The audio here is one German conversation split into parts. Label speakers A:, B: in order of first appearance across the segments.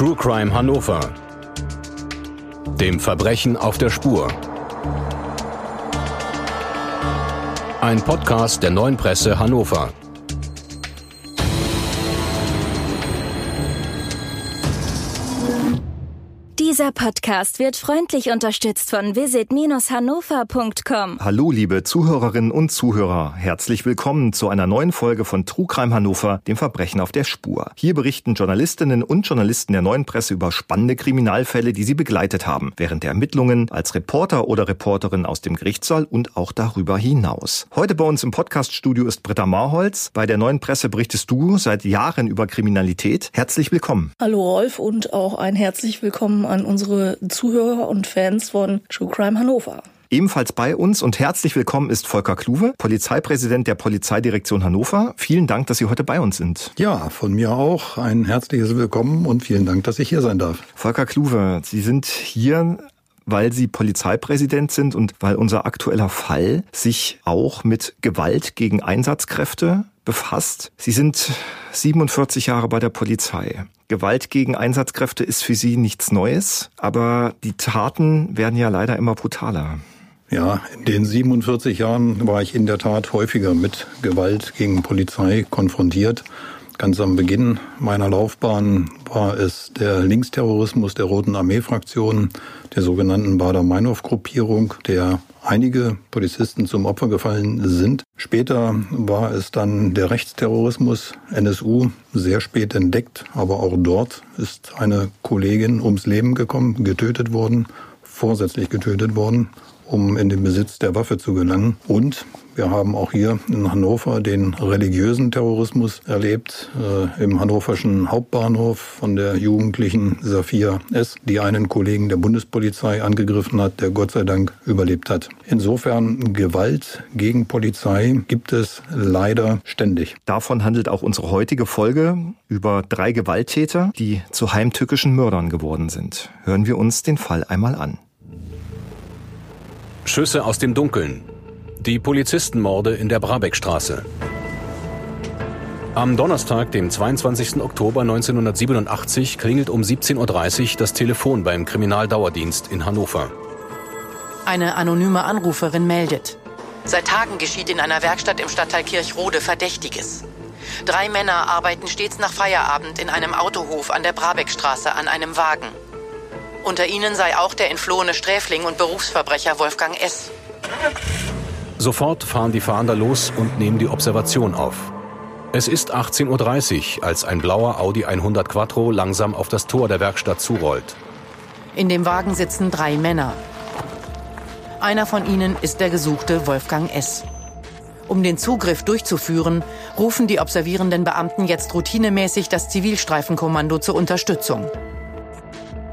A: True Crime Hannover. Dem Verbrechen auf der Spur. Ein Podcast der neuen Presse Hannover.
B: Dieser Podcast wird freundlich unterstützt von visit-hannover.com.
C: Hallo, liebe Zuhörerinnen und Zuhörer. Herzlich willkommen zu einer neuen Folge von True Crime Hannover, dem Verbrechen auf der Spur. Hier berichten Journalistinnen und Journalisten der neuen Presse über spannende Kriminalfälle, die sie begleitet haben, während der Ermittlungen als Reporter oder Reporterin aus dem Gerichtssaal und auch darüber hinaus. Heute bei uns im Podcaststudio ist Britta Marholz. Bei der neuen Presse berichtest du seit Jahren über Kriminalität. Herzlich willkommen.
D: Hallo Rolf und auch ein herzlich willkommen an unsere Zuhörer und Fans von True Crime Hannover.
C: Ebenfalls bei uns und herzlich willkommen ist Volker Kluwe, Polizeipräsident der Polizeidirektion Hannover. Vielen Dank, dass Sie heute bei uns sind.
E: Ja, von mir auch ein herzliches Willkommen und vielen Dank, dass ich hier sein darf.
C: Volker Kluwe, Sie sind hier weil Sie Polizeipräsident sind und weil unser aktueller Fall sich auch mit Gewalt gegen Einsatzkräfte befasst. Sie sind 47 Jahre bei der Polizei. Gewalt gegen Einsatzkräfte ist für Sie nichts Neues, aber die Taten werden ja leider immer brutaler.
E: Ja, in den 47 Jahren war ich in der Tat häufiger mit Gewalt gegen Polizei konfrontiert. Ganz am Beginn meiner Laufbahn war es der Linksterrorismus der Roten Armee-Fraktion, der sogenannten Bader-Meinhof-Gruppierung, der einige Polizisten zum Opfer gefallen sind. Später war es dann der Rechtsterrorismus, NSU, sehr spät entdeckt, aber auch dort ist eine Kollegin ums Leben gekommen, getötet worden, vorsätzlich getötet worden um in den Besitz der Waffe zu gelangen. Und wir haben auch hier in Hannover den religiösen Terrorismus erlebt, äh, im hannoverschen Hauptbahnhof von der jugendlichen Safia S., die einen Kollegen der Bundespolizei angegriffen hat, der Gott sei Dank überlebt hat. Insofern Gewalt gegen Polizei gibt es leider ständig.
C: Davon handelt auch unsere heutige Folge über drei Gewalttäter, die zu heimtückischen Mördern geworden sind. Hören wir uns den Fall einmal an.
A: Schüsse aus dem Dunkeln. Die Polizistenmorde in der Brabeckstraße. Am Donnerstag, dem 22. Oktober 1987, klingelt um 17.30 Uhr das Telefon beim Kriminaldauerdienst in Hannover.
F: Eine anonyme Anruferin meldet. Seit Tagen geschieht in einer Werkstatt im Stadtteil Kirchrode Verdächtiges. Drei Männer arbeiten stets nach Feierabend in einem Autohof an der Brabeckstraße an einem Wagen. Unter ihnen sei auch der entflohene Sträfling und Berufsverbrecher Wolfgang S.
A: Sofort fahren die Fahnder los und nehmen die Observation auf. Es ist 18.30 Uhr, als ein blauer Audi 100 Quattro langsam auf das Tor der Werkstatt zurollt.
F: In dem Wagen sitzen drei Männer. Einer von ihnen ist der gesuchte Wolfgang S. Um den Zugriff durchzuführen, rufen die observierenden Beamten jetzt routinemäßig das Zivilstreifenkommando zur Unterstützung.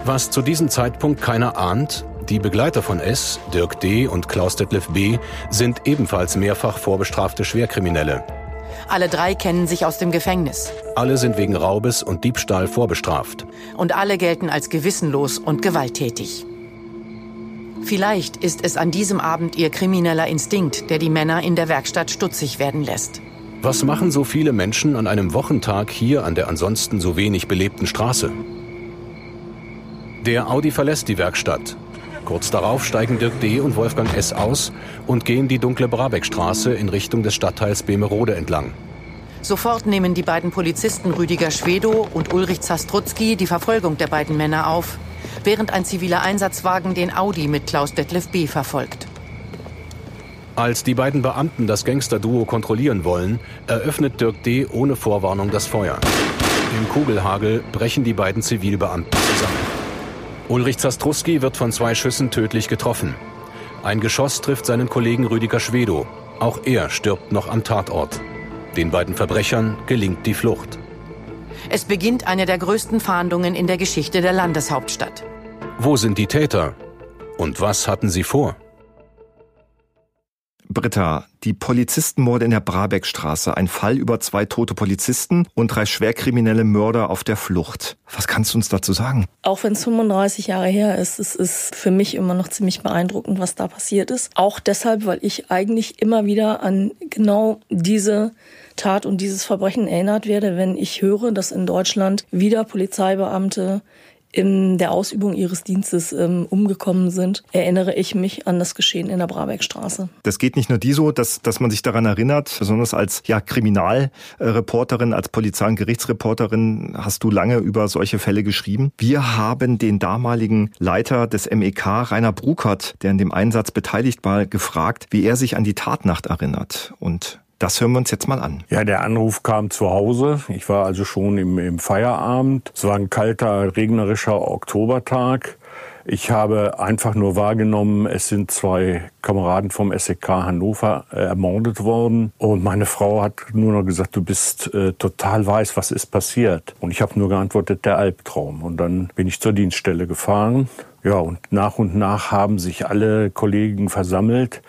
A: Was zu diesem Zeitpunkt keiner ahnt, die Begleiter von S, Dirk D. und Klaus Detlef B. sind ebenfalls mehrfach vorbestrafte Schwerkriminelle.
F: Alle drei kennen sich aus dem Gefängnis.
A: Alle sind wegen Raubes und Diebstahl vorbestraft.
F: Und alle gelten als gewissenlos und gewalttätig. Vielleicht ist es an diesem Abend ihr krimineller Instinkt, der die Männer in der Werkstatt stutzig werden lässt.
A: Was machen so viele Menschen an einem Wochentag hier an der ansonsten so wenig belebten Straße? Der Audi verlässt die Werkstatt. Kurz darauf steigen Dirk D. und Wolfgang S. aus und gehen die dunkle Brabeckstraße in Richtung des Stadtteils Bemerode entlang.
F: Sofort nehmen die beiden Polizisten Rüdiger Schwedow und Ulrich Zastrutzki die Verfolgung der beiden Männer auf, während ein ziviler Einsatzwagen den Audi mit Klaus Detlef B. verfolgt.
A: Als die beiden Beamten das Gangsterduo kontrollieren wollen, eröffnet Dirk D. ohne Vorwarnung das Feuer. Im Kugelhagel brechen die beiden Zivilbeamten zusammen. Ulrich Zastruski wird von zwei Schüssen tödlich getroffen. Ein Geschoss trifft seinen Kollegen Rüdiger Schwedow. Auch er stirbt noch am Tatort. Den beiden Verbrechern gelingt die Flucht.
F: Es beginnt eine der größten Fahndungen in der Geschichte der Landeshauptstadt.
A: Wo sind die Täter? Und was hatten sie vor?
C: Britta, die Polizistenmorde in der Brabeckstraße, ein Fall über zwei tote Polizisten und drei schwerkriminelle Mörder auf der Flucht. Was kannst du uns dazu sagen?
D: Auch wenn es 35 Jahre her ist, es ist für mich immer noch ziemlich beeindruckend, was da passiert ist. Auch deshalb, weil ich eigentlich immer wieder an genau diese Tat und dieses Verbrechen erinnert werde, wenn ich höre, dass in Deutschland wieder Polizeibeamte in der Ausübung ihres Dienstes ähm, umgekommen sind, erinnere ich mich an das Geschehen in der Brabeckstraße.
C: Das geht nicht nur die so, dass, dass man sich daran erinnert, besonders als ja, Kriminalreporterin, als Polizei- und Gerichtsreporterin hast du lange über solche Fälle geschrieben. Wir haben den damaligen Leiter des MEK, Rainer Brukert, der in dem Einsatz beteiligt war, gefragt, wie er sich an die Tatnacht erinnert. Und das hören wir uns jetzt mal an.
G: Ja, der Anruf kam zu Hause. Ich war also schon im, im Feierabend. Es war ein kalter, regnerischer Oktobertag. Ich habe einfach nur wahrgenommen, es sind zwei Kameraden vom SEK Hannover ermordet worden. Und meine Frau hat nur noch gesagt, du bist äh, total weiß, was ist passiert. Und ich habe nur geantwortet, der Albtraum. Und dann bin ich zur Dienststelle gefahren. Ja, und nach und nach haben sich alle Kollegen versammelt.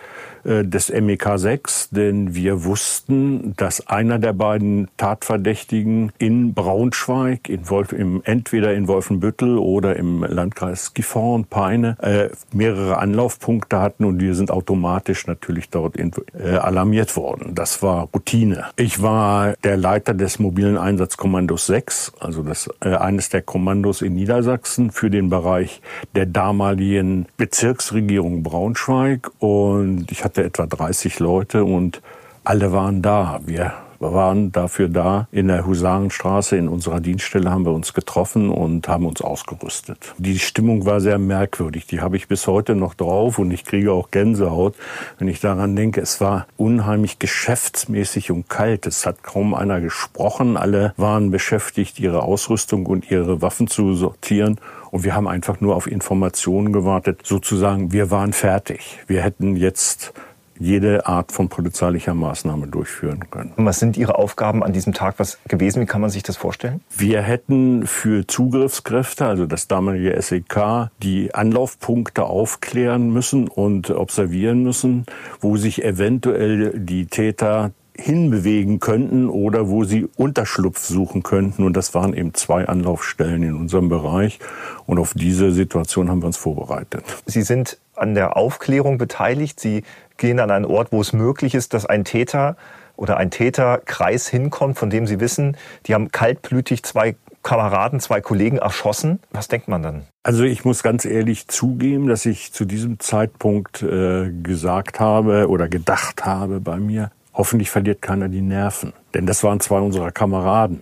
G: Äh, des MEK 6, denn wir wussten, dass einer der beiden Tatverdächtigen in Braunschweig, in Wolf, im, entweder in Wolfenbüttel oder im Landkreis Gifhorn, Peine, äh, mehrere Anlaufpunkte hatten und wir sind automatisch natürlich dort in, äh, alarmiert worden. Das war Routine. Ich war der Leiter des mobilen Einsatzkommandos 6, also das äh, eines der Kommandos in Niedersachsen für den Bereich der damaligen Bezirksregierung Braunschweig und ich hatte hatte etwa 30 Leute und alle waren da. Wir waren dafür da. In der Husarenstraße in unserer Dienststelle haben wir uns getroffen und haben uns ausgerüstet. Die Stimmung war sehr merkwürdig. Die habe ich bis heute noch drauf und ich kriege auch Gänsehaut, wenn ich daran denke. Es war unheimlich geschäftsmäßig und kalt. Es hat kaum einer gesprochen. Alle waren beschäftigt, ihre Ausrüstung und ihre Waffen zu sortieren. Und wir haben einfach nur auf Informationen gewartet. Sozusagen, wir waren fertig. Wir hätten jetzt jede Art von polizeilicher Maßnahme durchführen können.
C: Und was sind Ihre Aufgaben an diesem Tag was gewesen? Wie kann man sich das vorstellen?
G: Wir hätten für Zugriffskräfte, also das damalige SEK, die Anlaufpunkte aufklären müssen und observieren müssen, wo sich eventuell die Täter hinbewegen könnten oder wo sie Unterschlupf suchen könnten. Und das waren eben zwei Anlaufstellen in unserem Bereich. Und auf diese Situation haben wir uns vorbereitet.
C: Sie sind an der Aufklärung beteiligt. Sie gehen an einen Ort, wo es möglich ist, dass ein Täter oder ein Täterkreis hinkommt, von dem Sie wissen, die haben kaltblütig zwei Kameraden, zwei Kollegen erschossen. Was denkt man dann?
G: Also ich muss ganz ehrlich zugeben, dass ich zu diesem Zeitpunkt äh, gesagt habe oder gedacht habe bei mir, hoffentlich verliert keiner die Nerven. Denn das waren zwei unserer Kameraden.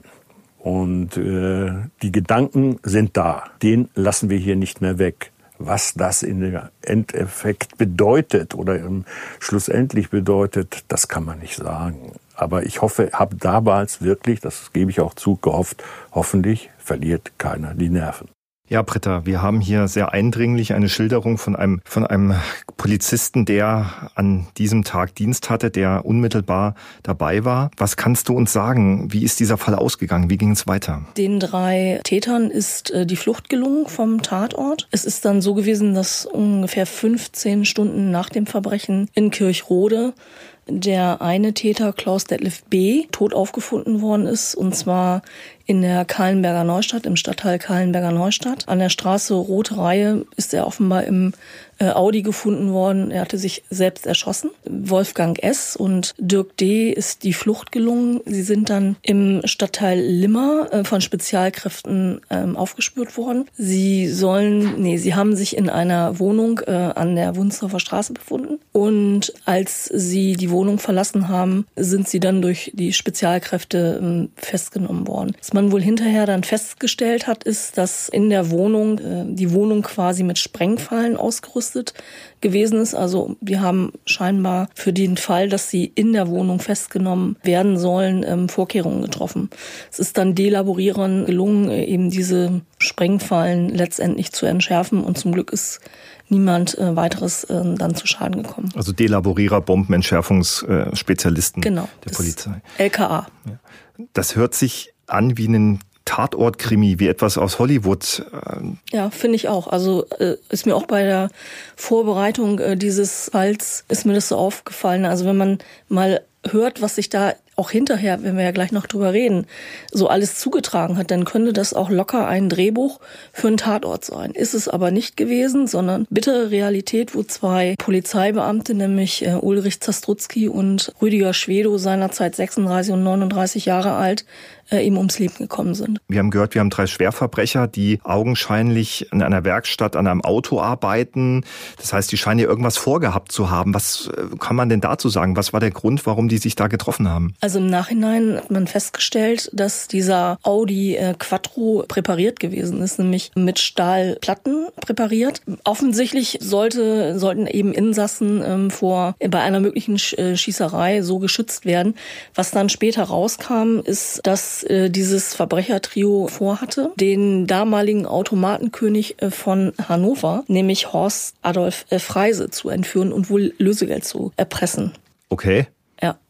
G: Und äh, die Gedanken sind da. Den lassen wir hier nicht mehr weg. Was das in der Endeffekt bedeutet oder schlussendlich bedeutet, das kann man nicht sagen. Aber ich hoffe, habe damals wirklich, das gebe ich auch zu, gehofft, hoffentlich verliert keiner die Nerven.
C: Ja, Britta, wir haben hier sehr eindringlich eine Schilderung von einem, von einem Polizisten, der an diesem Tag Dienst hatte, der unmittelbar dabei war. Was kannst du uns sagen? Wie ist dieser Fall ausgegangen? Wie ging es weiter?
D: Den drei Tätern ist äh, die Flucht gelungen vom Tatort. Es ist dann so gewesen, dass ungefähr 15 Stunden nach dem Verbrechen in Kirchrode der eine Täter, Klaus Detlef B., tot aufgefunden worden ist, und zwar in der Kahlenberger Neustadt, im Stadtteil Kahlenberger Neustadt. An der Straße Rote Reihe ist er offenbar im äh, Audi gefunden worden. Er hatte sich selbst erschossen. Wolfgang S. und Dirk D. ist die Flucht gelungen. Sie sind dann im Stadtteil Limmer äh, von Spezialkräften ähm, aufgespürt worden. Sie sollen, nee, sie haben sich in einer Wohnung äh, an der Wunsdorfer Straße befunden. Und als sie die Wohnung verlassen haben, sind sie dann durch die Spezialkräfte ähm, festgenommen worden. Was man wohl hinterher dann festgestellt hat, ist, dass in der Wohnung äh, die Wohnung quasi mit Sprengfallen ausgerüstet ausgerüstet gewesen ist. Also wir haben scheinbar für den Fall, dass sie in der Wohnung festgenommen werden sollen, ähm, Vorkehrungen getroffen. Es ist dann Delaborierern gelungen, äh, eben diese Sprengfallen letztendlich zu entschärfen und zum Glück ist niemand äh, weiteres äh, dann zu Schaden gekommen.
C: Also Delaborierer, Bombenentschärfungsspezialisten
D: genau,
C: der Polizei.
D: LKA.
C: Das hört sich an wie ein Tatortkrimi, wie etwas aus Hollywood.
D: Ja, finde ich auch. Also äh, ist mir auch bei der Vorbereitung äh, dieses Falls ist mir das so aufgefallen. Also wenn man mal hört, was sich da auch hinterher, wenn wir ja gleich noch drüber reden, so alles zugetragen hat, dann könnte das auch locker ein Drehbuch für einen Tatort sein. Ist es aber nicht gewesen, sondern bittere Realität, wo zwei Polizeibeamte, nämlich äh, Ulrich Zastrutzki und Rüdiger Schwedo, seinerzeit 36 und 39 Jahre alt, äh, ihm ums Leben gekommen sind.
C: Wir haben gehört, wir haben drei Schwerverbrecher, die augenscheinlich in einer Werkstatt an einem Auto arbeiten. Das heißt, die scheinen ja irgendwas vorgehabt zu haben. Was äh, kann man denn dazu sagen? Was war der Grund, warum die sich da getroffen haben?
D: Im Nachhinein hat man festgestellt, dass dieser Audi äh, Quattro präpariert gewesen ist, nämlich mit Stahlplatten präpariert. Offensichtlich sollte, sollten eben Insassen ähm, vor bei einer möglichen äh, Schießerei so geschützt werden. Was dann später rauskam, ist, dass äh, dieses Verbrechertrio vorhatte, den damaligen Automatenkönig von Hannover, nämlich Horst Adolf Freise, zu entführen und wohl Lösegeld zu erpressen.
C: Okay.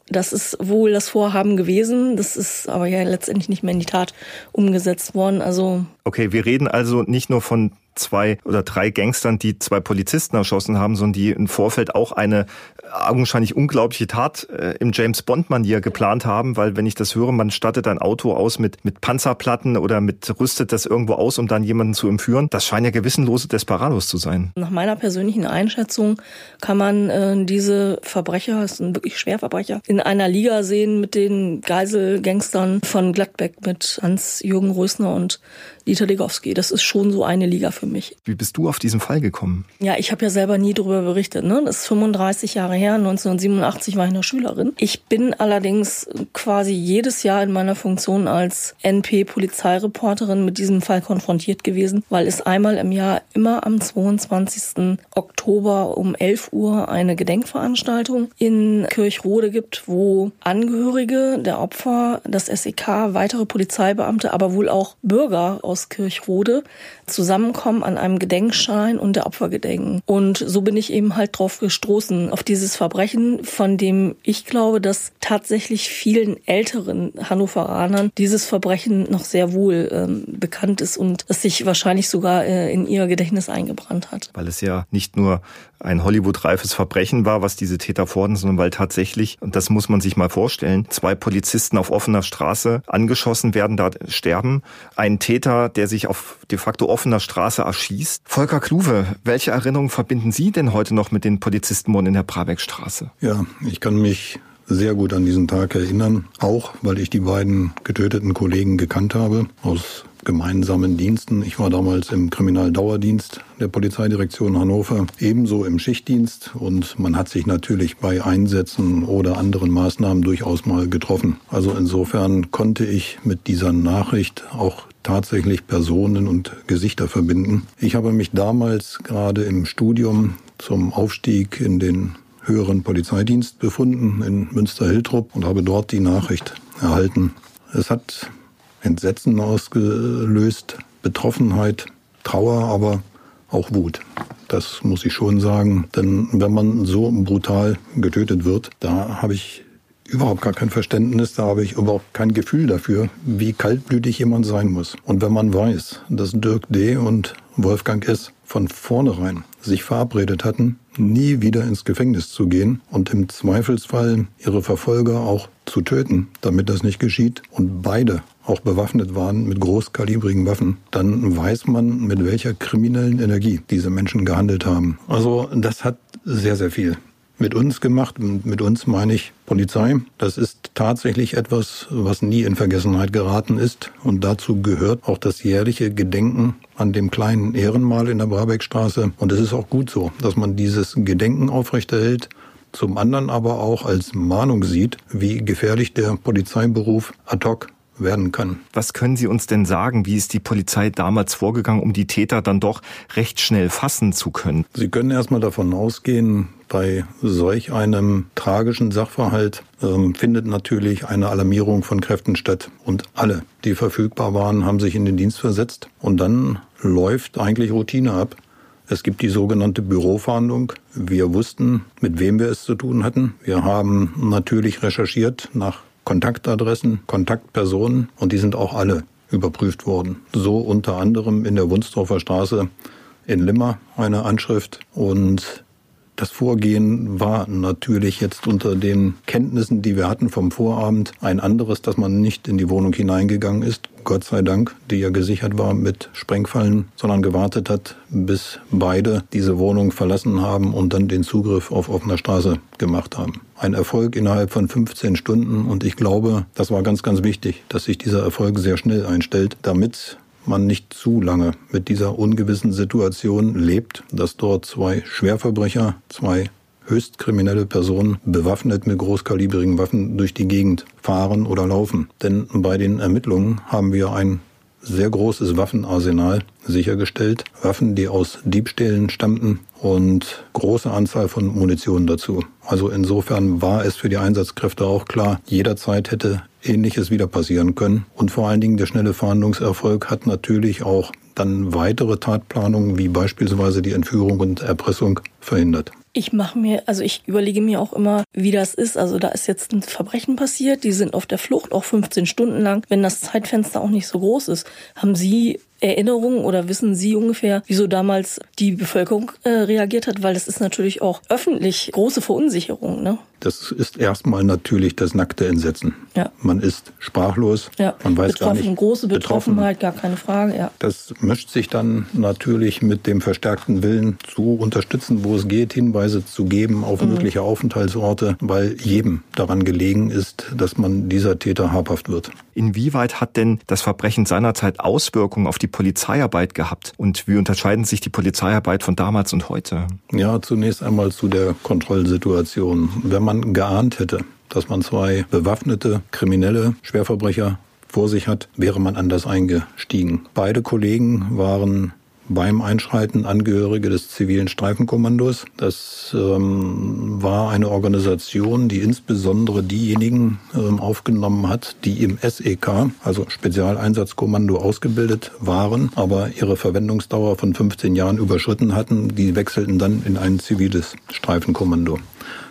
D: Das ist wohl das Vorhaben gewesen. Das ist aber ja letztendlich nicht mehr in die Tat umgesetzt worden. Also
C: okay, wir reden also nicht nur von zwei oder drei Gangstern, die zwei Polizisten erschossen haben, sondern die im Vorfeld auch eine augenscheinlich unglaubliche Tat äh, im James Bond-Manier geplant haben, weil wenn ich das höre, man stattet ein Auto aus mit, mit Panzerplatten oder mit rüstet das irgendwo aus, um dann jemanden zu entführen. Das scheinen ja gewissenlose Desperados zu sein.
D: Nach meiner persönlichen Einschätzung kann man äh, diese Verbrecher, das sind wirklich Schwerverbrecher, in einer Liga sehen mit den Geiselgangstern von Gladbeck mit Hans-Jürgen Rösner und Dieter Degowski. Das ist schon so eine Liga für mich.
C: Wie bist du auf diesen Fall gekommen?
D: Ja, ich habe ja selber nie darüber berichtet. Ne? Das ist 35 Jahre her. 1987 war ich noch Schülerin. Ich bin allerdings quasi jedes Jahr in meiner Funktion als NP-Polizeireporterin mit diesem Fall konfrontiert gewesen, weil es einmal im Jahr immer am 22. Oktober um 11 Uhr eine Gedenkveranstaltung in Kirchrode gibt, wo Angehörige der Opfer, das SEK, weitere Polizeibeamte, aber wohl auch Bürger aus aus Kirchrode zusammenkommen an einem Gedenkschein und der Opfer gedenken. Und so bin ich eben halt drauf gestoßen, auf dieses Verbrechen, von dem ich glaube, dass tatsächlich vielen älteren Hannoveranern dieses Verbrechen noch sehr wohl ähm, bekannt ist und es sich wahrscheinlich sogar äh, in ihr Gedächtnis eingebrannt hat.
C: Weil es ja nicht nur ein Hollywood-reifes Verbrechen war, was diese Täter fordern, sondern weil tatsächlich, und das muss man sich mal vorstellen, zwei Polizisten auf offener Straße angeschossen werden, da sterben. Ein Täter, der sich auf de facto offener Straße erschießt. Volker Kluwe, welche Erinnerungen verbinden Sie denn heute noch mit den Polizistenmorden in der Brabeckstraße?
E: Ja, ich kann mich sehr gut an diesen Tag erinnern, auch weil ich die beiden getöteten Kollegen gekannt habe aus gemeinsamen Diensten. Ich war damals im Kriminaldauerdienst der Polizeidirektion Hannover, ebenso im Schichtdienst und man hat sich natürlich bei Einsätzen oder anderen Maßnahmen durchaus mal getroffen. Also insofern konnte ich mit dieser Nachricht auch tatsächlich Personen und Gesichter verbinden. Ich habe mich damals gerade im Studium zum Aufstieg in den höheren Polizeidienst befunden in Münster-Hiltrup und habe dort die Nachricht erhalten. Es hat Entsetzen ausgelöst, Betroffenheit, Trauer, aber auch Wut. Das muss ich schon sagen. Denn wenn man so brutal getötet wird, da habe ich überhaupt gar kein Verständnis, da habe ich überhaupt kein Gefühl dafür, wie kaltblütig jemand sein muss. Und wenn man weiß, dass Dirk D. und Wolfgang S. von vornherein sich verabredet hatten, nie wieder ins Gefängnis zu gehen und im Zweifelsfall ihre Verfolger auch zu töten, damit das nicht geschieht, und beide auch bewaffnet waren mit großkalibrigen Waffen, dann weiß man, mit welcher kriminellen Energie diese Menschen gehandelt haben. Also das hat sehr, sehr viel mit uns gemacht. Mit uns meine ich Polizei. Das ist tatsächlich etwas, was nie in Vergessenheit geraten ist. Und dazu gehört auch das jährliche Gedenken an dem kleinen Ehrenmal in der Brabeckstraße. Und es ist auch gut so, dass man dieses Gedenken aufrechterhält zum anderen aber auch als Mahnung sieht, wie gefährlich der Polizeiberuf ad hoc werden kann.
C: Was können Sie uns denn sagen? Wie ist die Polizei damals vorgegangen, um die Täter dann doch recht schnell fassen zu können?
E: Sie können erstmal davon ausgehen, bei solch einem tragischen Sachverhalt ähm, findet natürlich eine Alarmierung von Kräften statt. Und alle, die verfügbar waren, haben sich in den Dienst versetzt. Und dann läuft eigentlich Routine ab. Es gibt die sogenannte Bürofahndung. Wir wussten, mit wem wir es zu tun hatten. Wir haben natürlich recherchiert nach Kontaktadressen, Kontaktpersonen und die sind auch alle überprüft wurden. So unter anderem in der Wunsdorfer Straße in Limmer eine Anschrift und das Vorgehen war natürlich jetzt unter den Kenntnissen, die wir hatten vom Vorabend, ein anderes, dass man nicht in die Wohnung hineingegangen ist, Gott sei Dank, die ja gesichert war mit Sprengfallen, sondern gewartet hat, bis beide diese Wohnung verlassen haben und dann den Zugriff auf offener Straße gemacht haben. Ein Erfolg innerhalb von 15 Stunden und ich glaube, das war ganz, ganz wichtig, dass sich dieser Erfolg sehr schnell einstellt, damit man nicht zu lange mit dieser ungewissen Situation lebt, dass dort zwei Schwerverbrecher, zwei höchst kriminelle Personen bewaffnet mit großkalibrigen Waffen durch die Gegend fahren oder laufen. Denn bei den Ermittlungen haben wir ein sehr großes Waffenarsenal sichergestellt. Waffen, die aus Diebstählen stammten und große Anzahl von Munition dazu. Also insofern war es für die Einsatzkräfte auch klar, jederzeit hätte Ähnliches wieder passieren können. Und vor allen Dingen der schnelle Fahndungserfolg hat natürlich auch dann weitere Tatplanungen wie beispielsweise die Entführung und Erpressung verhindert.
D: Ich mache mir, also ich überlege mir auch immer, wie das ist. Also da ist jetzt ein Verbrechen passiert, die sind auf der Flucht, auch 15 Stunden lang. Wenn das Zeitfenster auch nicht so groß ist, haben Sie Erinnerungen oder wissen Sie ungefähr, wieso damals die Bevölkerung äh, reagiert hat? Weil das ist natürlich auch öffentlich große Verunsicherung. Ne?
E: Das ist erstmal natürlich das nackte Entsetzen. Ja. Man ist sprachlos. Ja. Man weiß
D: Betroffen,
E: gar nicht.
D: große Betroffenheit, gar keine Frage. Ja.
E: Das mischt sich dann natürlich mit dem verstärkten Willen zu unterstützen, wo es geht, Hinweise zu geben auf mhm. mögliche Aufenthaltsorte, weil jedem daran gelegen ist, dass man dieser Täter habhaft wird.
C: Inwieweit hat denn das Verbrechen seinerzeit Auswirkungen auf die Polizeiarbeit gehabt? Und wie unterscheiden sich die Polizeiarbeit von damals und heute?
E: Ja, zunächst einmal zu der Kontrollsituation. Wenn man geahnt hätte, dass man zwei bewaffnete Kriminelle, Schwerverbrecher vor sich hat, wäre man anders eingestiegen. Beide Kollegen waren beim Einschreiten Angehörige des zivilen Streifenkommandos. Das ähm, war eine Organisation, die insbesondere diejenigen ähm, aufgenommen hat, die im SEK, also Spezialeinsatzkommando, ausgebildet waren, aber ihre Verwendungsdauer von 15 Jahren überschritten hatten. Die wechselten dann in ein ziviles Streifenkommando.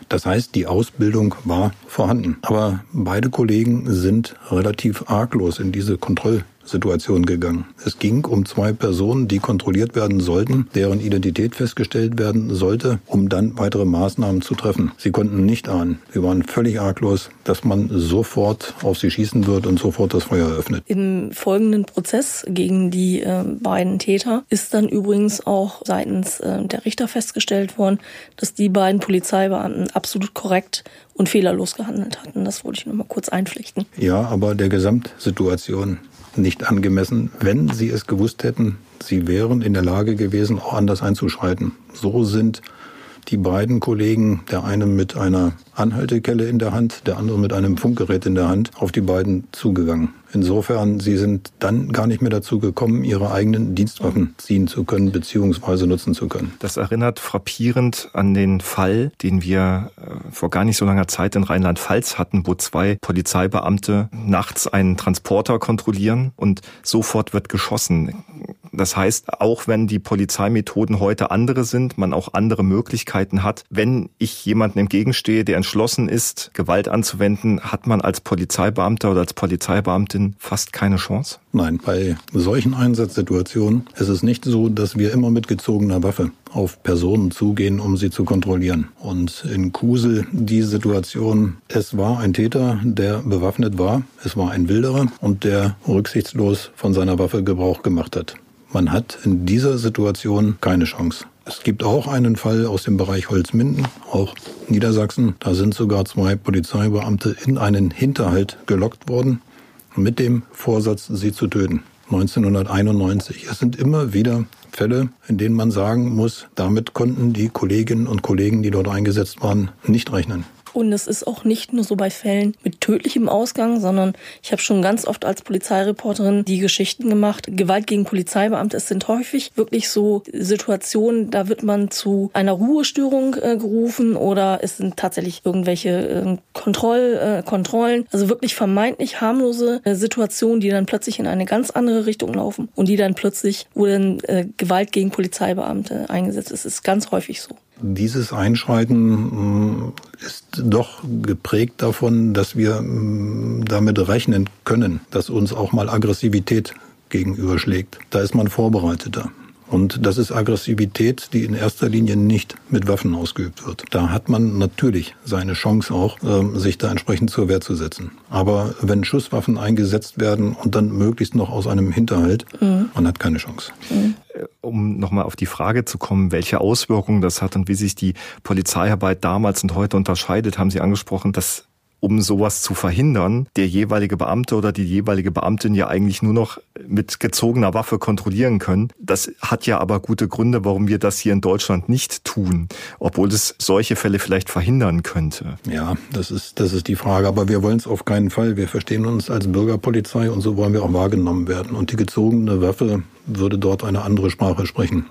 E: Das heißt, die Ausbildung war vorhanden. Aber beide Kollegen sind relativ arglos in diese Kontroll Situation gegangen. Es ging um zwei Personen, die kontrolliert werden sollten, deren Identität festgestellt werden sollte, um dann weitere Maßnahmen zu treffen. Sie konnten nicht ahnen, sie waren völlig arglos, dass man sofort auf sie schießen wird und sofort das Feuer eröffnet.
D: Im folgenden Prozess gegen die äh, beiden Täter ist dann übrigens auch seitens äh, der Richter festgestellt worden, dass die beiden Polizeibeamten absolut korrekt und fehlerlos gehandelt hatten. Das wollte ich nur mal kurz einpflichten.
E: Ja, aber der Gesamtsituation nicht angemessen. Wenn sie es gewusst hätten, sie wären in der Lage gewesen, auch anders einzuschreiten. So sind die beiden Kollegen, der eine mit einer Anhaltekelle in der Hand, der andere mit einem Funkgerät in der Hand, auf die beiden zugegangen. Insofern, sie sind dann gar nicht mehr dazu gekommen, ihre eigenen Dienstwaffen ziehen zu können bzw. nutzen zu können.
C: Das erinnert frappierend an den Fall, den wir äh, vor gar nicht so langer Zeit in Rheinland-Pfalz hatten, wo zwei Polizeibeamte nachts einen Transporter kontrollieren und sofort wird geschossen. Das heißt, auch wenn die Polizeimethoden heute andere sind, man auch andere Möglichkeiten hat, wenn ich jemanden entgegenstehe, der entschlossen ist, Gewalt anzuwenden, hat man als Polizeibeamter oder als Polizeibeamtin fast keine Chance?
E: Nein, bei solchen Einsatzsituationen ist es nicht so, dass wir immer mit gezogener Waffe auf Personen zugehen, um sie zu kontrollieren. Und in Kusel die Situation, es war ein Täter, der bewaffnet war, es war ein Wilderer und der rücksichtslos von seiner Waffe Gebrauch gemacht hat. Man hat in dieser Situation keine Chance. Es gibt auch einen Fall aus dem Bereich Holzminden, auch Niedersachsen. Da sind sogar zwei Polizeibeamte in einen Hinterhalt gelockt worden, mit dem Vorsatz, sie zu töten. 1991. Es sind immer wieder Fälle, in denen man sagen muss, damit konnten die Kolleginnen und Kollegen, die dort eingesetzt waren, nicht rechnen.
D: Und es ist auch nicht nur so bei Fällen mit tödlichem Ausgang, sondern ich habe schon ganz oft als Polizeireporterin die Geschichten gemacht. Gewalt gegen Polizeibeamte, es sind häufig wirklich so Situationen, da wird man zu einer Ruhestörung äh, gerufen oder es sind tatsächlich irgendwelche äh, Kontroll, äh, Kontrollen. Also wirklich vermeintlich harmlose äh, Situationen, die dann plötzlich in eine ganz andere Richtung laufen und die dann plötzlich, wo dann äh, Gewalt gegen Polizeibeamte eingesetzt ist. ist ganz häufig so.
E: Dieses Einschreiten mm, ist doch geprägt davon, dass wir mm, damit rechnen können, dass uns auch mal Aggressivität gegenüberschlägt. Da ist man vorbereiteter. Und das ist Aggressivität, die in erster Linie nicht mit Waffen ausgeübt wird. Da hat man natürlich seine Chance auch, ähm, sich da entsprechend zur Wehr zu setzen. Aber wenn Schusswaffen eingesetzt werden und dann möglichst noch aus einem Hinterhalt, mhm. man hat keine Chance. Mhm
C: um nochmal auf die Frage zu kommen, welche Auswirkungen das hat und wie sich die Polizeiarbeit damals und heute unterscheidet, haben Sie angesprochen, dass um sowas zu verhindern, der jeweilige Beamte oder die jeweilige Beamtin ja eigentlich nur noch mit gezogener Waffe kontrollieren können. Das hat ja aber gute Gründe, warum wir das hier in Deutschland nicht tun, obwohl es solche Fälle vielleicht verhindern könnte.
E: Ja, das ist, das ist die Frage. Aber wir wollen es auf keinen Fall. Wir verstehen uns als Bürgerpolizei und so wollen wir auch wahrgenommen werden. Und die gezogene Waffe würde dort eine andere Sprache sprechen.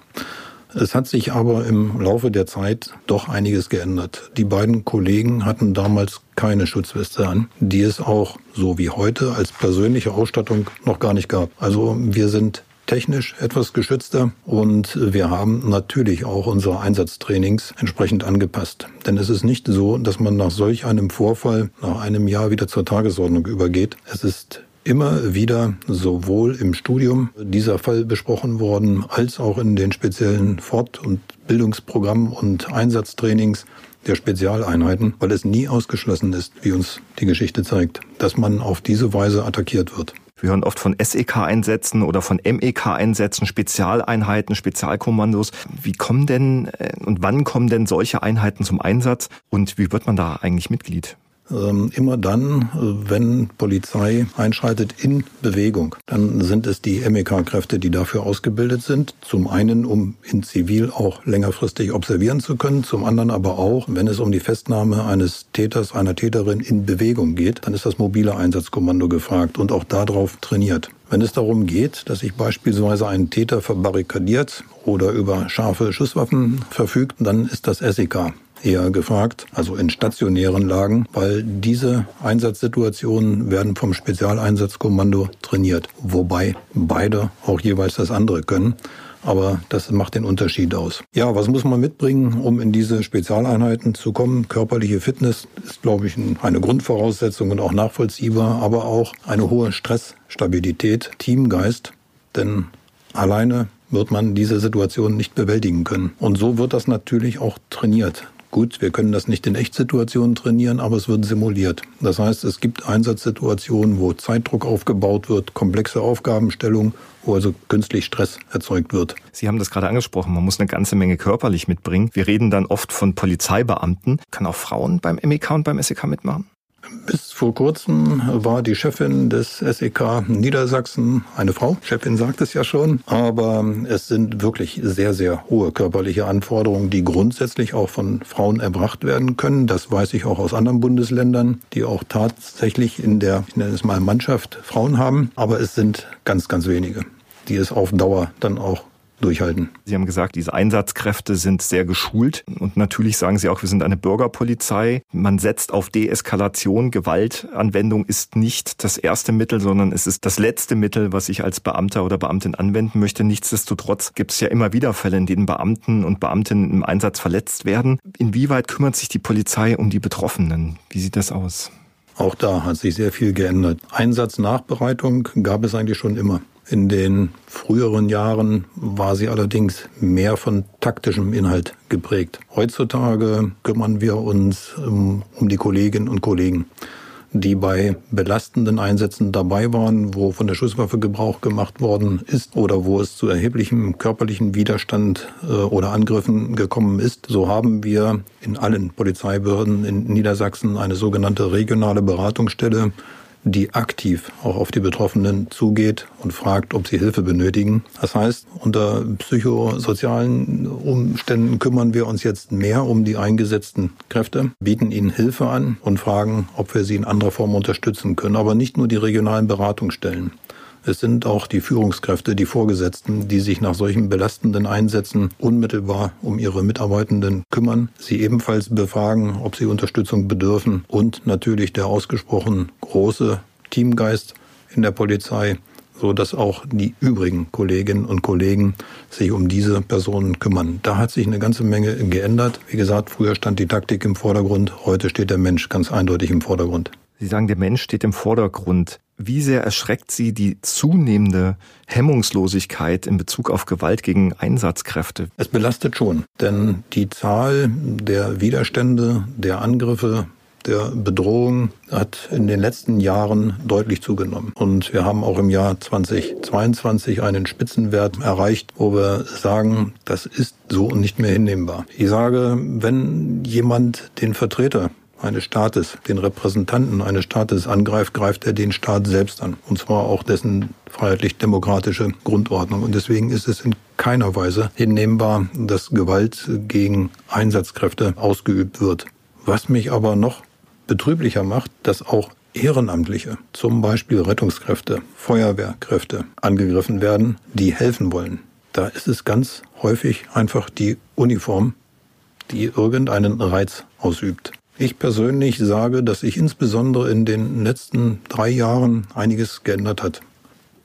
E: Es hat sich aber im Laufe der Zeit doch einiges geändert. Die beiden Kollegen hatten damals keine Schutzweste an, die es auch so wie heute als persönliche Ausstattung noch gar nicht gab. Also wir sind technisch etwas geschützter und wir haben natürlich auch unsere Einsatztrainings entsprechend angepasst. Denn es ist nicht so, dass man nach solch einem Vorfall nach einem Jahr wieder zur Tagesordnung übergeht. Es ist immer wieder sowohl im Studium dieser Fall besprochen worden, als auch in den speziellen Fort- und Bildungsprogrammen und Einsatztrainings der Spezialeinheiten, weil es nie ausgeschlossen ist, wie uns die Geschichte zeigt, dass man auf diese Weise attackiert wird.
C: Wir hören oft von SEK-Einsätzen oder von MEK-Einsätzen, Spezialeinheiten, Spezialkommandos. Wie kommen denn äh, und wann kommen denn solche Einheiten zum Einsatz und wie wird man da eigentlich Mitglied?
E: Ähm, immer dann, wenn Polizei einschreitet in Bewegung, dann sind es die MEK-Kräfte, die dafür ausgebildet sind. Zum einen, um in Zivil auch längerfristig observieren zu können, zum anderen aber auch, wenn es um die Festnahme eines Täters, einer Täterin in Bewegung geht, dann ist das mobile Einsatzkommando gefragt und auch darauf trainiert. Wenn es darum geht, dass sich beispielsweise ein Täter verbarrikadiert oder über scharfe Schusswaffen verfügt, dann ist das SEK eher gefragt, also in stationären Lagen, weil diese Einsatzsituationen werden vom Spezialeinsatzkommando trainiert, wobei beide auch jeweils das andere können. Aber das macht den Unterschied aus. Ja, was muss man mitbringen, um in diese Spezialeinheiten zu kommen? Körperliche Fitness ist, glaube ich, eine Grundvoraussetzung und auch nachvollziehbar, aber auch eine hohe Stressstabilität, Teamgeist. Denn alleine wird man diese Situation nicht bewältigen können. Und so wird das natürlich auch trainiert. Gut, wir können das nicht in Echtsituationen trainieren, aber es wird simuliert. Das heißt, es gibt Einsatzsituationen, wo Zeitdruck aufgebaut wird, komplexe Aufgabenstellung, wo also künstlich Stress erzeugt wird.
C: Sie haben das gerade angesprochen, man muss eine ganze Menge körperlich mitbringen. Wir reden dann oft von Polizeibeamten. Kann auch Frauen beim MEK und beim SEK mitmachen?
E: Bis vor kurzem war die Chefin des SEK Niedersachsen eine Frau. Chefin sagt es ja schon. Aber es sind wirklich sehr, sehr hohe körperliche Anforderungen, die grundsätzlich auch von Frauen erbracht werden können. Das weiß ich auch aus anderen Bundesländern, die auch tatsächlich in der, ich nenne es mal Mannschaft Frauen haben. Aber es sind ganz, ganz wenige, die es auf Dauer dann auch durchhalten.
C: Sie haben gesagt, diese Einsatzkräfte sind sehr geschult und natürlich sagen Sie auch, wir sind eine Bürgerpolizei. Man setzt auf Deeskalation. Gewaltanwendung ist nicht das erste Mittel, sondern es ist das letzte Mittel, was ich als Beamter oder Beamtin anwenden möchte. Nichtsdestotrotz gibt es ja immer wieder Fälle, in denen Beamten und Beamtinnen im Einsatz verletzt werden. Inwieweit kümmert sich die Polizei um die Betroffenen? Wie sieht das aus?
E: Auch da hat sich sehr viel geändert. Einsatznachbereitung gab es eigentlich schon immer. In den früheren Jahren war sie allerdings mehr von taktischem Inhalt geprägt. Heutzutage kümmern wir uns um, um die Kolleginnen und Kollegen die bei belastenden Einsätzen dabei waren, wo von der Schusswaffe Gebrauch gemacht worden ist oder wo es zu erheblichem körperlichen Widerstand äh, oder Angriffen gekommen ist. So haben wir in allen Polizeibehörden in Niedersachsen eine sogenannte regionale Beratungsstelle, die aktiv auch auf die Betroffenen zugeht und fragt, ob sie Hilfe benötigen. Das heißt, unter psychosozialen Umständen kümmern wir uns jetzt mehr um die eingesetzten Kräfte, bieten ihnen Hilfe an und fragen, ob wir sie in anderer Form unterstützen können. Aber nicht nur die regionalen Beratungsstellen. Es sind auch die Führungskräfte, die Vorgesetzten, die sich nach solchen belastenden Einsätzen unmittelbar um ihre Mitarbeitenden kümmern, sie ebenfalls befragen, ob sie Unterstützung bedürfen und natürlich der ausgesprochen große Teamgeist in der Polizei, so dass auch die übrigen Kolleginnen und Kollegen sich um diese Personen kümmern. Da hat sich eine ganze Menge geändert. Wie gesagt, früher stand die Taktik im Vordergrund, heute steht der Mensch ganz eindeutig im Vordergrund.
C: Sie sagen, der Mensch steht im Vordergrund. Wie sehr erschreckt Sie die zunehmende Hemmungslosigkeit in Bezug auf Gewalt gegen Einsatzkräfte?
E: Es belastet schon, denn die Zahl der Widerstände, der Angriffe, der Bedrohung hat in den letzten Jahren deutlich zugenommen. Und wir haben auch im Jahr 2022 einen Spitzenwert erreicht, wo wir sagen, das ist so nicht mehr hinnehmbar. Ich sage, wenn jemand den Vertreter eines Staates, den Repräsentanten eines Staates angreift, greift er den Staat selbst an. Und zwar auch dessen freiheitlich-demokratische Grundordnung. Und deswegen ist es in keiner Weise hinnehmbar, dass Gewalt gegen Einsatzkräfte ausgeübt wird. Was mich aber noch betrüblicher macht, dass auch Ehrenamtliche, zum Beispiel Rettungskräfte, Feuerwehrkräfte, angegriffen werden, die helfen wollen. Da ist es ganz häufig einfach die Uniform, die irgendeinen Reiz ausübt. Ich persönlich sage, dass sich insbesondere in den letzten drei Jahren einiges geändert hat.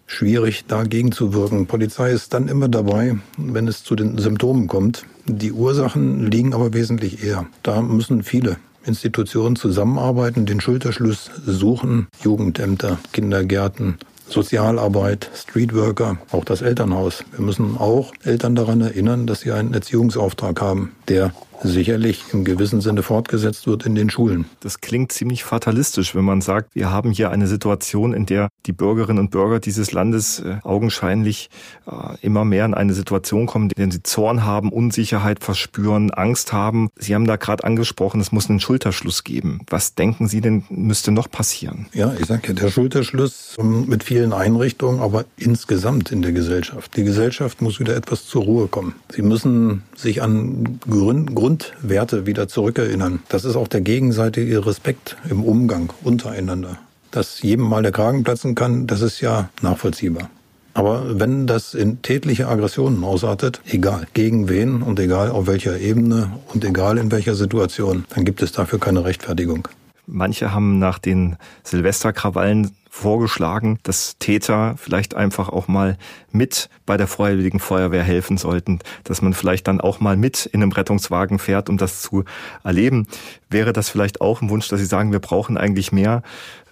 E: Schwierig dagegen zu wirken. Polizei ist dann immer dabei, wenn es zu den Symptomen kommt. Die Ursachen liegen aber wesentlich eher. Da müssen viele Institutionen zusammenarbeiten, den Schulterschluss suchen, Jugendämter, Kindergärten, Sozialarbeit, Streetworker, auch das Elternhaus. Wir müssen auch Eltern daran erinnern, dass sie einen Erziehungsauftrag haben, der sicherlich im gewissen Sinne fortgesetzt wird in den Schulen.
C: Das klingt ziemlich fatalistisch, wenn man sagt, wir haben hier eine Situation, in der die Bürgerinnen und Bürger dieses Landes äh, augenscheinlich äh, immer mehr in eine Situation kommen, in der sie Zorn haben, Unsicherheit verspüren, Angst haben. Sie haben da gerade angesprochen, es muss einen Schulterschluss geben. Was denken Sie denn müsste noch passieren?
E: Ja, ich sage ja, der Schulterschluss ähm, mit vielen Einrichtungen, aber insgesamt in der Gesellschaft. Die Gesellschaft muss wieder etwas zur Ruhe kommen. Sie müssen sich an Grund Grundwerte wieder zurückerinnern. Das ist auch der gegenseitige Respekt im Umgang untereinander. Dass jedem mal der Kragen platzen kann, das ist ja nachvollziehbar. Aber wenn das in tätliche Aggressionen ausartet, egal gegen wen und egal auf welcher Ebene und egal in welcher Situation, dann gibt es dafür keine Rechtfertigung.
C: Manche haben nach den Silvesterkrawallen vorgeschlagen, dass Täter vielleicht einfach auch mal mit bei der Freiwilligen Feuerwehr helfen sollten, dass man vielleicht dann auch mal mit in einem Rettungswagen fährt, um das zu erleben. Wäre das vielleicht auch ein Wunsch, dass Sie sagen, wir brauchen eigentlich mehr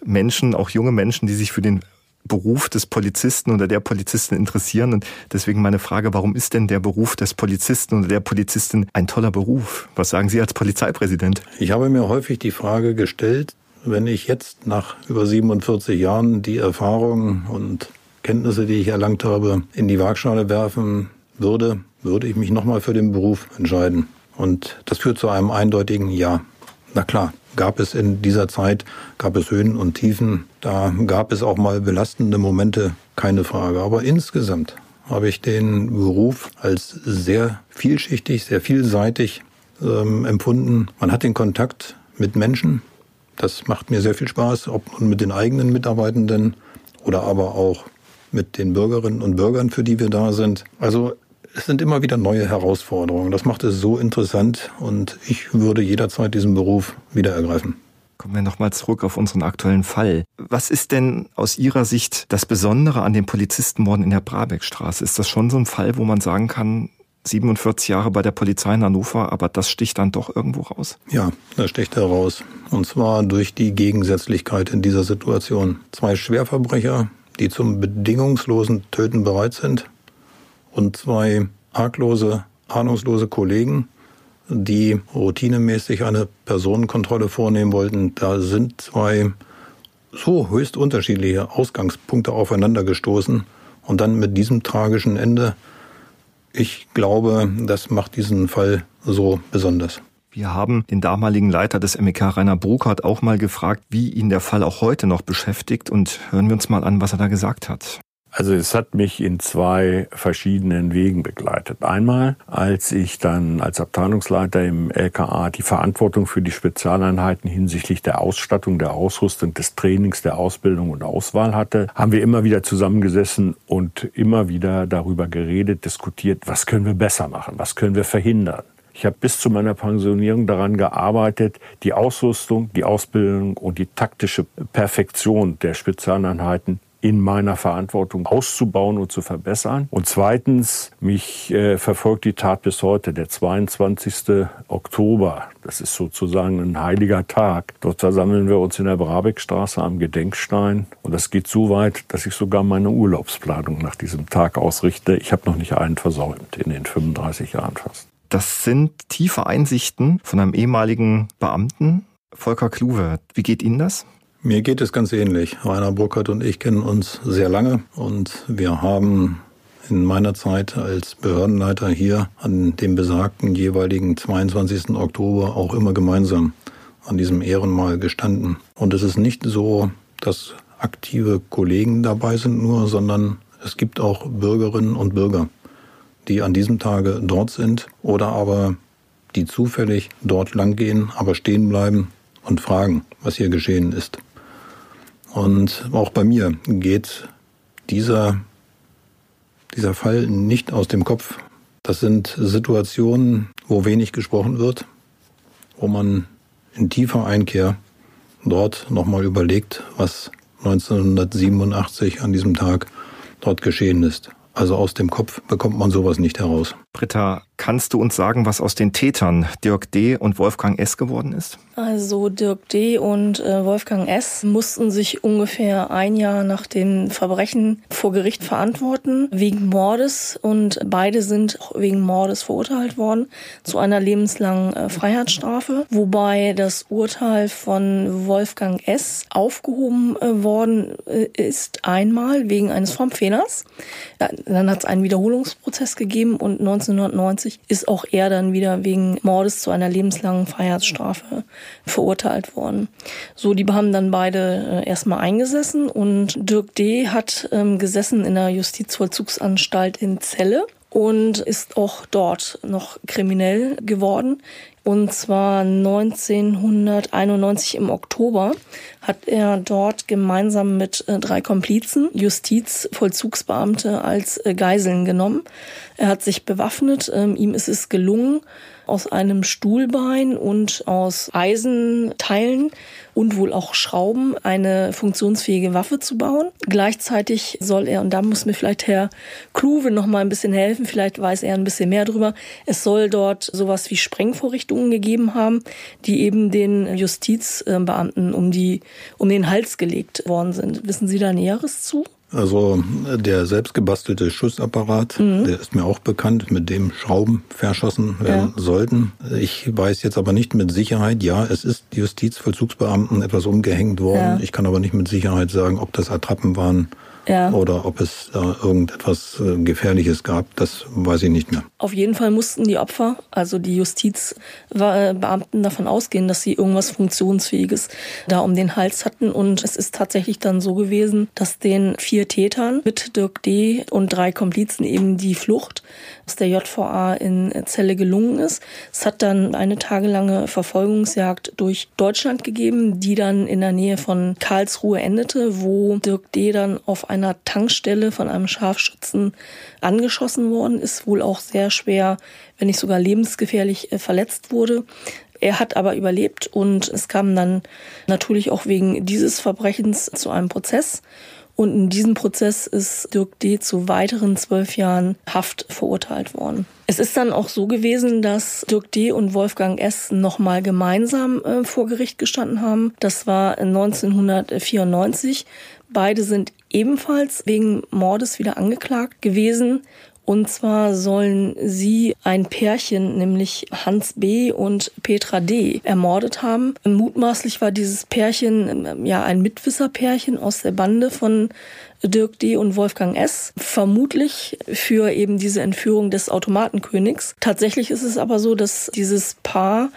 C: Menschen, auch junge Menschen, die sich für den Beruf des Polizisten oder der Polizistin interessieren. Und deswegen meine Frage, warum ist denn der Beruf des Polizisten oder der Polizistin ein toller Beruf? Was sagen Sie als Polizeipräsident?
E: Ich habe mir häufig die Frage gestellt, wenn ich jetzt nach über 47 Jahren die Erfahrungen und Kenntnisse, die ich erlangt habe, in die Waagschale werfen würde, würde ich mich nochmal für den Beruf entscheiden. Und das führt zu einem eindeutigen Ja. Na klar, gab es in dieser Zeit, gab es Höhen und Tiefen, da gab es auch mal belastende Momente, keine Frage. Aber insgesamt habe ich den Beruf als sehr vielschichtig, sehr vielseitig ähm, empfunden. Man hat den Kontakt mit Menschen, das macht mir sehr viel Spaß, ob nun mit den eigenen Mitarbeitenden oder aber auch mit den Bürgerinnen und Bürgern, für die wir da sind. Also es sind immer wieder neue Herausforderungen. Das macht es so interessant und ich würde jederzeit diesen Beruf wieder ergreifen.
C: Kommen wir nochmal zurück auf unseren aktuellen Fall. Was ist denn aus Ihrer Sicht das Besondere an dem Polizistenmorden in der Brabeckstraße? Ist das schon so ein Fall, wo man sagen kann, 47 Jahre bei der Polizei in Hannover, aber das sticht dann doch irgendwo raus.
E: Ja, das sticht heraus. Und zwar durch die Gegensätzlichkeit in dieser Situation. Zwei Schwerverbrecher, die zum bedingungslosen Töten bereit sind und zwei arglose, ahnungslose Kollegen, die routinemäßig eine Personenkontrolle vornehmen wollten. Da sind zwei so höchst unterschiedliche Ausgangspunkte aufeinander gestoßen und dann mit diesem tragischen Ende ich glaube, das macht diesen Fall so besonders.
C: Wir haben den damaligen Leiter des MEK Rainer Burkhardt auch mal gefragt, wie ihn der Fall auch heute noch beschäftigt und hören wir uns mal an, was er da gesagt hat.
G: Also es hat mich in zwei verschiedenen Wegen begleitet. Einmal, als ich dann als Abteilungsleiter im LKA die Verantwortung für die Spezialeinheiten hinsichtlich der Ausstattung, der Ausrüstung, des Trainings, der Ausbildung und Auswahl hatte, haben wir immer wieder zusammengesessen und immer wieder darüber geredet, diskutiert, was können wir besser machen, was können wir verhindern. Ich habe bis zu meiner Pensionierung daran gearbeitet, die Ausrüstung, die Ausbildung und die taktische Perfektion der Spezialeinheiten in meiner Verantwortung auszubauen und zu verbessern. Und zweitens, mich äh, verfolgt die Tat bis heute, der 22. Oktober. Das ist sozusagen ein heiliger Tag. Dort versammeln wir uns in der Brabeckstraße am Gedenkstein. Und das geht so weit, dass ich sogar meine Urlaubsplanung nach diesem Tag ausrichte. Ich habe noch nicht einen versäumt in den 35 Jahren fast.
C: Das sind tiefe Einsichten von einem ehemaligen Beamten. Volker Kluwe, wie geht Ihnen das?
E: Mir geht es ganz ähnlich. Rainer Burkhardt und ich kennen uns sehr lange und wir haben in meiner Zeit als Behördenleiter hier an dem besagten jeweiligen 22. Oktober auch immer gemeinsam an diesem Ehrenmal gestanden. Und es ist nicht so, dass aktive Kollegen dabei sind nur, sondern es gibt auch Bürgerinnen und Bürger, die an diesem Tage dort sind oder aber die zufällig dort langgehen, aber stehen bleiben und fragen, was hier geschehen ist. Und auch bei mir geht dieser, dieser Fall nicht aus dem Kopf. Das sind Situationen, wo wenig gesprochen wird, wo man in tiefer Einkehr dort nochmal überlegt, was 1987 an diesem Tag dort geschehen ist. Also aus dem Kopf bekommt man sowas nicht heraus.
C: Britta, kannst du uns sagen, was aus den Tätern Dirk D. und Wolfgang S. geworden ist?
D: Also Dirk D. und äh, Wolfgang S. mussten sich ungefähr ein Jahr nach den Verbrechen vor Gericht verantworten, wegen Mordes. Und beide sind wegen Mordes verurteilt worden zu einer lebenslangen äh, Freiheitsstrafe. Wobei das Urteil von Wolfgang S. aufgehoben äh, worden ist, einmal wegen eines Formfehlers. Dann hat es einen Wiederholungsprozess gegeben und 1990 ist auch er dann wieder wegen Mordes zu einer lebenslangen Freiheitsstrafe verurteilt worden. So, die haben dann beide äh, erstmal eingesessen und Dirk D. hat ähm, gesessen in der Justizvollzugsanstalt in Celle und ist auch dort noch kriminell geworden. Und zwar 1991 im Oktober hat er dort gemeinsam mit äh, drei Komplizen Justizvollzugsbeamte als äh, Geiseln genommen. Er hat sich bewaffnet. Ähm, ihm ist es gelungen, aus einem Stuhlbein und aus Eisenteilen und wohl auch Schrauben eine funktionsfähige Waffe zu bauen. Gleichzeitig soll er, und da muss mir vielleicht Herr Kluwe noch mal ein bisschen helfen, vielleicht weiß er ein bisschen mehr drüber, es soll dort sowas wie Sprengvorrichtungen gegeben haben, die eben den Justizbeamten um die, um den Hals gelegt worden sind. Wissen Sie da Näheres zu?
E: Also der selbstgebastelte Schussapparat, mhm. der ist mir auch bekannt, mit dem Schrauben verschossen werden ja. sollten. Ich weiß jetzt aber nicht mit Sicherheit, ja, es ist Justizvollzugsbeamten etwas umgehängt worden. Ja. Ich kann aber nicht mit Sicherheit sagen, ob das Attrappen waren ja. oder ob es da irgendetwas äh, Gefährliches gab, das weiß ich nicht mehr.
D: Auf jeden Fall mussten die Opfer, also die Justizbeamten davon ausgehen, dass sie irgendwas Funktionsfähiges da um den Hals hatten. Und es ist tatsächlich dann so gewesen, dass den vier Tätern mit Dirk D. und drei Komplizen eben die Flucht aus der JVA in Celle gelungen ist. Es hat dann eine tagelange Verfolgungsjagd durch Deutschland gegeben, die dann in der Nähe von Karlsruhe endete, wo Dirk D. dann auf einer Tankstelle von einem Scharfschützen angeschossen worden ist, wohl auch sehr schwer, wenn nicht sogar lebensgefährlich äh, verletzt wurde. Er hat aber überlebt und es kam dann natürlich auch wegen dieses Verbrechens zu einem Prozess. Und in diesem Prozess ist Dirk D. zu weiteren zwölf Jahren Haft verurteilt worden. Es ist dann auch so gewesen, dass Dirk D. und Wolfgang S. nochmal gemeinsam äh, vor Gericht gestanden haben. Das war 1994. Beide sind ebenfalls wegen Mordes wieder angeklagt gewesen. Und zwar sollen sie ein Pärchen, nämlich Hans B. und Petra D., ermordet haben. Mutmaßlich war dieses Pärchen ähm, ja ein Mitwisserpärchen aus der Bande von Dirk D. und Wolfgang S. Vermutlich für eben diese Entführung des Automatenkönigs. Tatsächlich ist es aber so, dass dieses Paar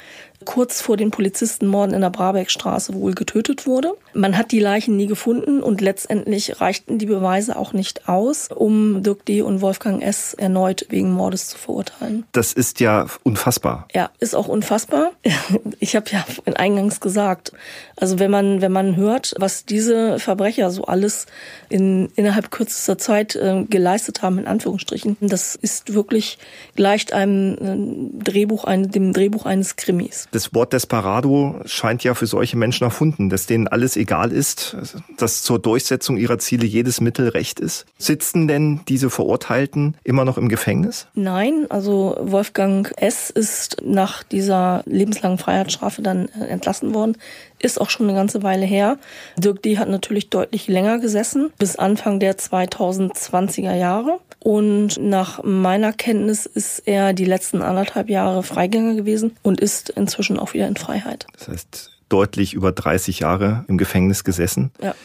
D: kurz vor den Polizistenmorden in der Brabeckstraße wohl getötet wurde. Man hat die Leichen nie gefunden und letztendlich reichten die Beweise auch nicht aus, um Dirk D. und Wolfgang S. erneut wegen Mordes zu verurteilen.
C: Das ist ja unfassbar.
D: Ja, ist auch unfassbar. Ich habe ja eingangs gesagt, also wenn man wenn man hört, was diese Verbrecher so alles in innerhalb kürzester Zeit äh, geleistet haben in Anführungsstrichen, das ist wirklich gleicht einem äh, Drehbuch ein, dem Drehbuch eines Krimis.
C: Das Wort Desperado scheint ja für solche Menschen erfunden, dass denen alles egal ist, dass zur Durchsetzung ihrer Ziele jedes Mittel recht ist. Sitzen denn diese Verurteilten immer noch im Gefängnis?
D: Nein, also Wolfgang S. ist nach dieser lebenslangen Freiheitsstrafe dann äh, entlassen worden, ist auch schon eine ganze Weile her. Dirk D. hat natürlich deutlich länger gesessen, bis Anfang der 2020er Jahre. Und nach meiner Kenntnis ist er die letzten anderthalb Jahre Freigänger gewesen und ist inzwischen auch wieder in Freiheit.
C: Das heißt, deutlich über 30 Jahre im Gefängnis gesessen.
D: Ja.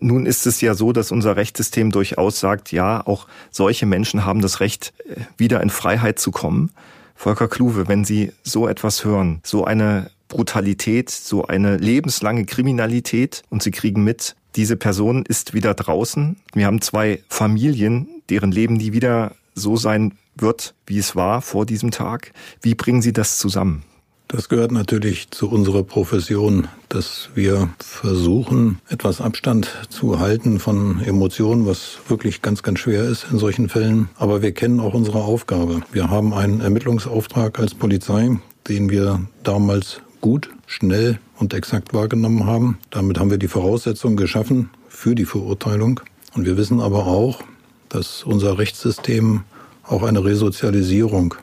C: Nun ist es ja so, dass unser Rechtssystem durchaus sagt, ja, auch solche Menschen haben das Recht, äh, wieder in Freiheit zu kommen. Volker Kluwe, wenn Sie so etwas hören, so eine Brutalität, so eine lebenslange Kriminalität und Sie kriegen mit, diese Person ist wieder draußen. Wir haben zwei Familien, deren Leben nie wieder so sein wird, wie es war vor diesem Tag. Wie bringen Sie das zusammen?
E: Das gehört natürlich zu unserer Profession, dass wir versuchen, etwas Abstand zu halten von Emotionen, was wirklich ganz, ganz schwer ist in solchen Fällen. Aber wir kennen auch unsere Aufgabe. Wir haben einen Ermittlungsauftrag als Polizei, den wir damals gut, schnell und exakt wahrgenommen haben. Damit haben wir die Voraussetzungen geschaffen für die Verurteilung. Und wir wissen aber auch, dass unser Rechtssystem auch eine Resozialisierung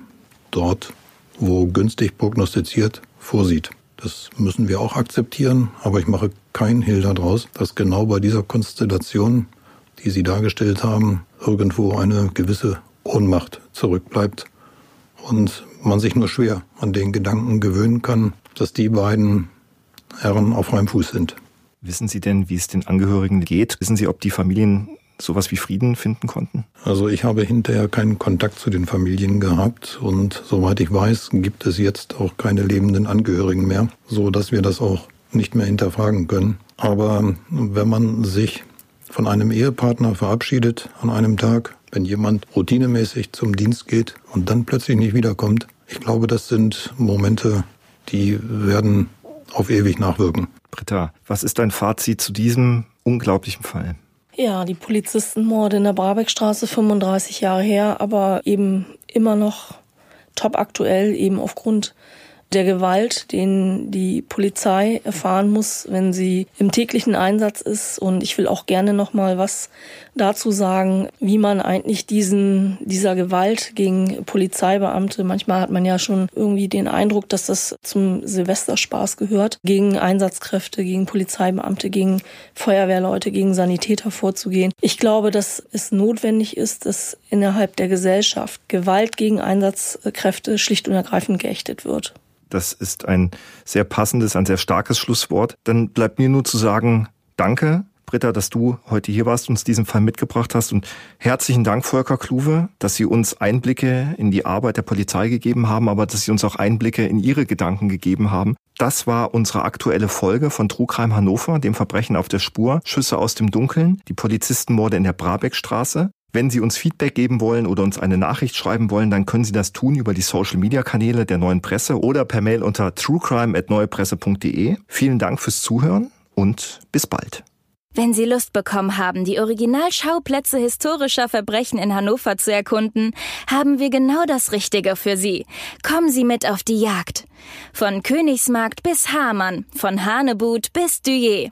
E: dort, wo günstig prognostiziert, vorsieht. Das müssen wir auch akzeptieren, aber ich mache keinen Hehl daraus, dass genau bei dieser Konstellation, die Sie dargestellt haben, irgendwo eine gewisse Ohnmacht zurückbleibt und man sich nur schwer an den Gedanken gewöhnen kann, dass die beiden Herren auf freiem Fuß sind.
C: Wissen Sie denn, wie es den Angehörigen geht? Wissen Sie, ob die Familien sowas wie Frieden finden konnten?
E: Also ich habe hinterher keinen Kontakt zu den Familien gehabt und soweit ich weiß, gibt es jetzt auch keine lebenden Angehörigen mehr, so dass wir das auch nicht mehr hinterfragen können. Aber wenn man sich von einem Ehepartner verabschiedet an einem Tag, wenn jemand routinemäßig zum Dienst geht und dann plötzlich nicht wiederkommt, ich glaube, das sind Momente, die werden auf ewig nachwirken.
C: Britta, was ist dein Fazit zu diesem unglaublichen Fall?
D: Ja, die Polizistenmorde in der Brabeckstraße 35 Jahre her, aber eben immer noch top aktuell, eben aufgrund der Gewalt, den die Polizei erfahren muss, wenn sie im täglichen Einsatz ist. Und ich will auch gerne noch mal was dazu sagen, wie man eigentlich diesen, dieser Gewalt gegen Polizeibeamte, manchmal hat man ja schon irgendwie den Eindruck, dass das zum Silvesterspaß gehört, gegen Einsatzkräfte, gegen Polizeibeamte, gegen Feuerwehrleute, gegen Sanitäter vorzugehen. Ich glaube, dass es notwendig ist, dass innerhalb der Gesellschaft Gewalt gegen Einsatzkräfte schlicht und ergreifend geächtet wird.
C: Das ist ein sehr passendes, ein sehr starkes Schlusswort. Dann bleibt mir nur zu sagen, danke, Britta, dass du heute hier warst, uns diesen Fall mitgebracht hast. Und herzlichen Dank, Volker Kluwe, dass Sie uns Einblicke in die Arbeit der Polizei gegeben haben, aber dass Sie uns auch Einblicke in Ihre Gedanken gegeben haben. Das war unsere aktuelle Folge von Trugheim Hannover, dem Verbrechen auf der Spur, Schüsse aus dem Dunkeln, die Polizistenmorde in der Brabeckstraße. Wenn Sie uns Feedback geben wollen oder uns eine Nachricht schreiben wollen, dann können Sie das tun über die Social-Media-Kanäle der Neuen Presse oder per Mail unter truecrime.neuepresse.de. Vielen Dank fürs Zuhören und bis bald.
B: Wenn Sie Lust bekommen haben, die Originalschauplätze historischer Verbrechen in Hannover zu erkunden, haben wir genau das Richtige für Sie. Kommen Sie mit auf die Jagd. Von Königsmarkt bis Hamann, von Hanebut bis Duyé.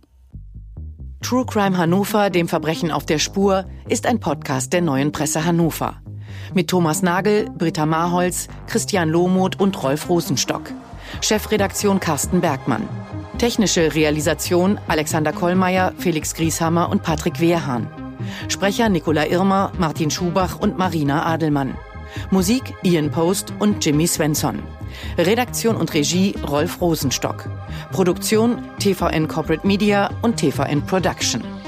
F: True Crime Hannover, dem Verbrechen auf der Spur, ist ein Podcast der neuen Presse Hannover. Mit Thomas Nagel, Britta Marholz, Christian Lohmuth und Rolf Rosenstock. Chefredaktion Carsten Bergmann. Technische Realisation Alexander Kollmeier, Felix Grieshammer und Patrick Wehrhahn. Sprecher Nicola Irmer, Martin Schubach und Marina Adelmann. Musik Ian Post und Jimmy Svensson. Redaktion und Regie Rolf Rosenstock. Produktion TVN Corporate Media und TVN Production.